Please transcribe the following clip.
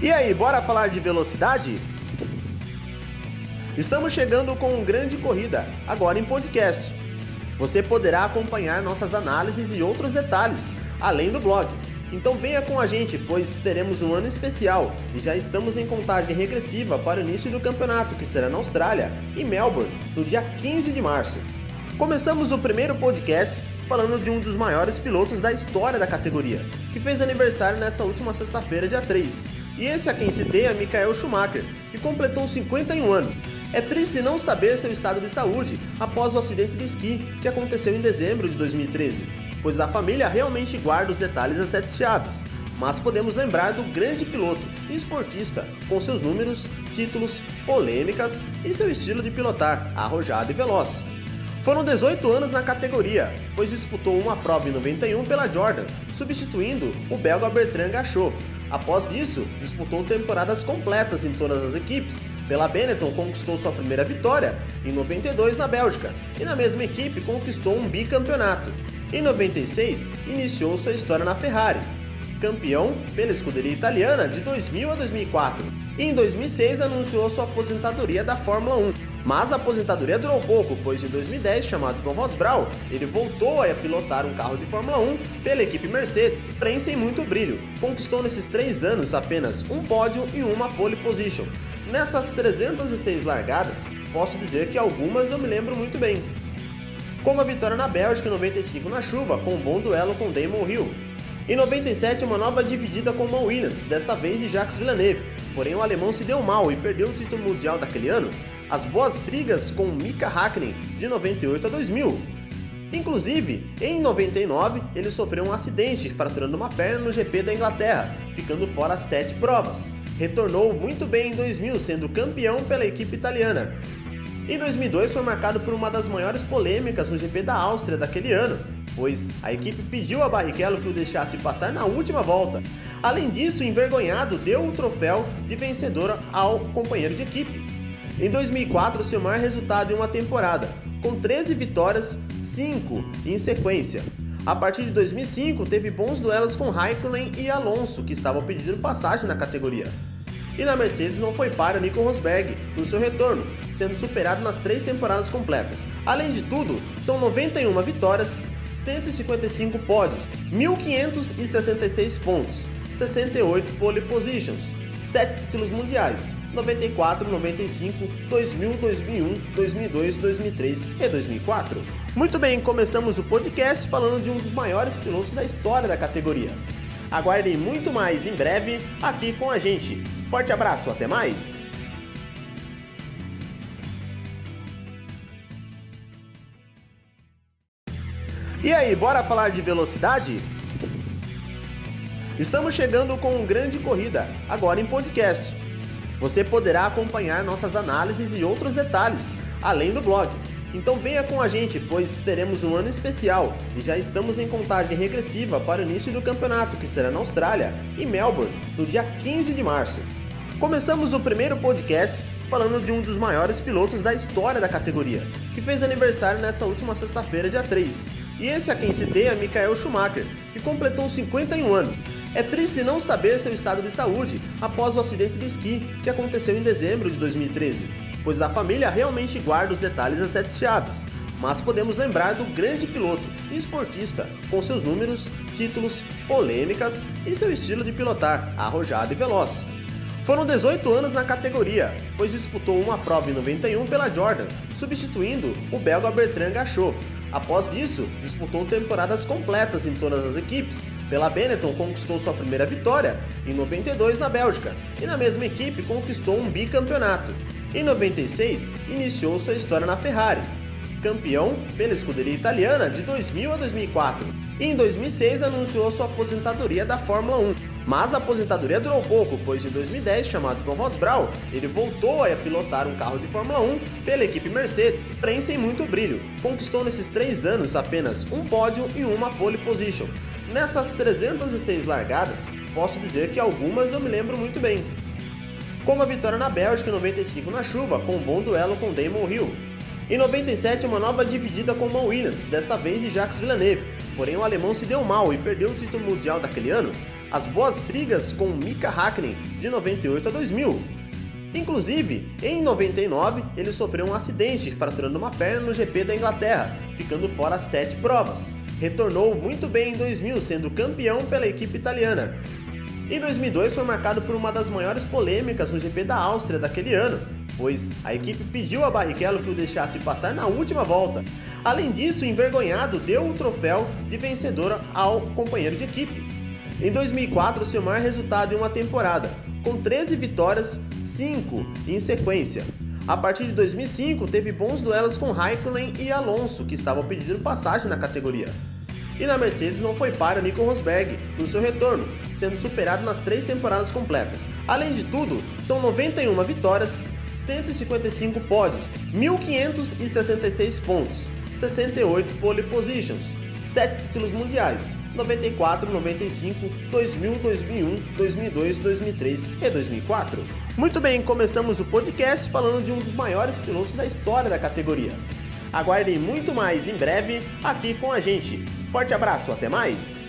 E aí, bora falar de velocidade? Estamos chegando com um grande corrida, agora em podcast. Você poderá acompanhar nossas análises e outros detalhes, além do blog. Então venha com a gente, pois teremos um ano especial e já estamos em contagem regressiva para o início do campeonato, que será na Austrália, em Melbourne, no dia 15 de março. Começamos o primeiro podcast falando de um dos maiores pilotos da história da categoria, que fez aniversário nessa última sexta-feira, dia 3. E esse a quem citei é Michael Schumacher, que completou 51 anos. É triste não saber seu estado de saúde após o acidente de esqui que aconteceu em dezembro de 2013 pois a família realmente guarda os detalhes das sete chaves. Mas podemos lembrar do grande piloto e esportista, com seus números, títulos, polêmicas e seu estilo de pilotar, arrojado e veloz. Foram 18 anos na categoria, pois disputou uma prova em 91 pela Jordan, substituindo o belga Bertrand Gachot. Após disso, disputou temporadas completas em todas as equipes. Pela Benetton conquistou sua primeira vitória em 92 na Bélgica e na mesma equipe conquistou um bicampeonato. Em 96, iniciou sua história na Ferrari, campeão pela escuderia italiana de 2000 a 2004. E em 2006 anunciou sua aposentadoria da Fórmula 1. Mas a aposentadoria durou pouco, pois em 2010, chamado por Ross Brown, ele voltou a pilotar um carro de Fórmula 1 pela equipe Mercedes, porém sem muito brilho. Conquistou nesses três anos apenas um pódio e uma pole position. Nessas 306 largadas, posso dizer que algumas eu me lembro muito bem como a vitória na Bélgica em 95 na chuva, com um bom duelo com Damon Hill. Em 97, uma nova dividida com Mon Williams, desta vez de Jacques Villeneuve, porém o alemão se deu mal e perdeu o título mundial daquele ano. As boas brigas com Mika Hakkinen de 98 a 2000. Inclusive, em 99, ele sofreu um acidente, fraturando uma perna no GP da Inglaterra, ficando fora sete provas. Retornou muito bem em 2000, sendo campeão pela equipe italiana, e 2002 foi marcado por uma das maiores polêmicas no GP da Áustria daquele ano, pois a equipe pediu a Barrichello que o deixasse passar na última volta. Além disso, envergonhado, deu o troféu de vencedora ao companheiro de equipe. Em 2004, seu maior resultado em uma temporada, com 13 vitórias, 5 em sequência. A partir de 2005, teve bons duelos com Raikkonen e Alonso, que estavam pedindo passagem na categoria. E na Mercedes não foi para Nico Rosberg no seu retorno, sendo superado nas três temporadas completas. Além de tudo, são 91 vitórias, 155 pódios, 1.566 pontos, 68 pole positions, 7 títulos mundiais, 94, 95, 2000, 2001, 2002, 2003 e 2004. Muito bem, começamos o podcast falando de um dos maiores pilotos da história da categoria. Aguardem muito mais em breve aqui com a gente. Forte abraço, até mais! E aí, bora falar de velocidade? Estamos chegando com um grande corrida, agora em podcast. Você poderá acompanhar nossas análises e outros detalhes, além do blog. Então venha com a gente, pois teremos um ano especial e já estamos em contagem regressiva para o início do campeonato, que será na Austrália, em Melbourne, no dia 15 de março. Começamos o primeiro podcast falando de um dos maiores pilotos da história da categoria, que fez aniversário nessa última sexta-feira, dia 3. E esse a quem citei é Michael Schumacher, que completou 51 anos. É triste não saber seu estado de saúde após o acidente de esqui que aconteceu em dezembro de 2013, pois a família realmente guarda os detalhes das sete chaves. Mas podemos lembrar do grande piloto e esportista, com seus números, títulos, polêmicas e seu estilo de pilotar, arrojado e veloz. Foram 18 anos na categoria, pois disputou uma prova em 91 pela Jordan, substituindo o belga Bertrand Gachot. Após disso, disputou temporadas completas em todas as equipes. Pela Benetton conquistou sua primeira vitória em 92 na Bélgica e na mesma equipe conquistou um bicampeonato. Em 96, iniciou sua história na Ferrari, campeão pela escuderia italiana de 2000 a 2004. E em 2006 anunciou sua aposentadoria da Fórmula 1. Mas a aposentadoria durou pouco, pois em 2010, chamado por Ross Brown, ele voltou a pilotar um carro de Fórmula 1 pela equipe Mercedes, porém sem muito brilho. Conquistou nesses três anos apenas um pódio e uma pole position. Nessas 306 largadas, posso dizer que algumas eu me lembro muito bem. Como a vitória na Bélgica em 95 na chuva, com um bom duelo com Damon Hill, em 97, uma nova dividida com Mon Williams, desta vez de Jacques Villeneuve, porém o alemão se deu mal e perdeu o título mundial daquele ano. as boas brigas com Mika Hakkinen de 98 a 2000. Inclusive, em 99, ele sofreu um acidente, fraturando uma perna no GP da Inglaterra, ficando fora sete provas. Retornou muito bem em 2000, sendo campeão pela equipe italiana. Em 2002 foi marcado por uma das maiores polêmicas no GP da Áustria daquele ano, pois a equipe pediu a Barrichello que o deixasse passar na última volta. Além disso, envergonhado, deu o troféu de vencedora ao companheiro de equipe. Em 2004, seu maior resultado em uma temporada, com 13 vitórias, 5 em sequência. A partir de 2005, teve bons duelos com Raikkonen e Alonso, que estavam pedindo passagem na categoria. E na Mercedes não foi para Nico Rosberg no seu retorno, sendo superado nas três temporadas completas. Além de tudo, são 91 vitórias, 155 pódios, 1.566 pontos, 68 pole positions, 7 títulos mundiais, 94, 95, 2000, 2001, 2002, 2003 e 2004. Muito bem, começamos o podcast falando de um dos maiores pilotos da história da categoria. Aguardem muito mais em breve aqui com a gente. Forte abraço, até mais!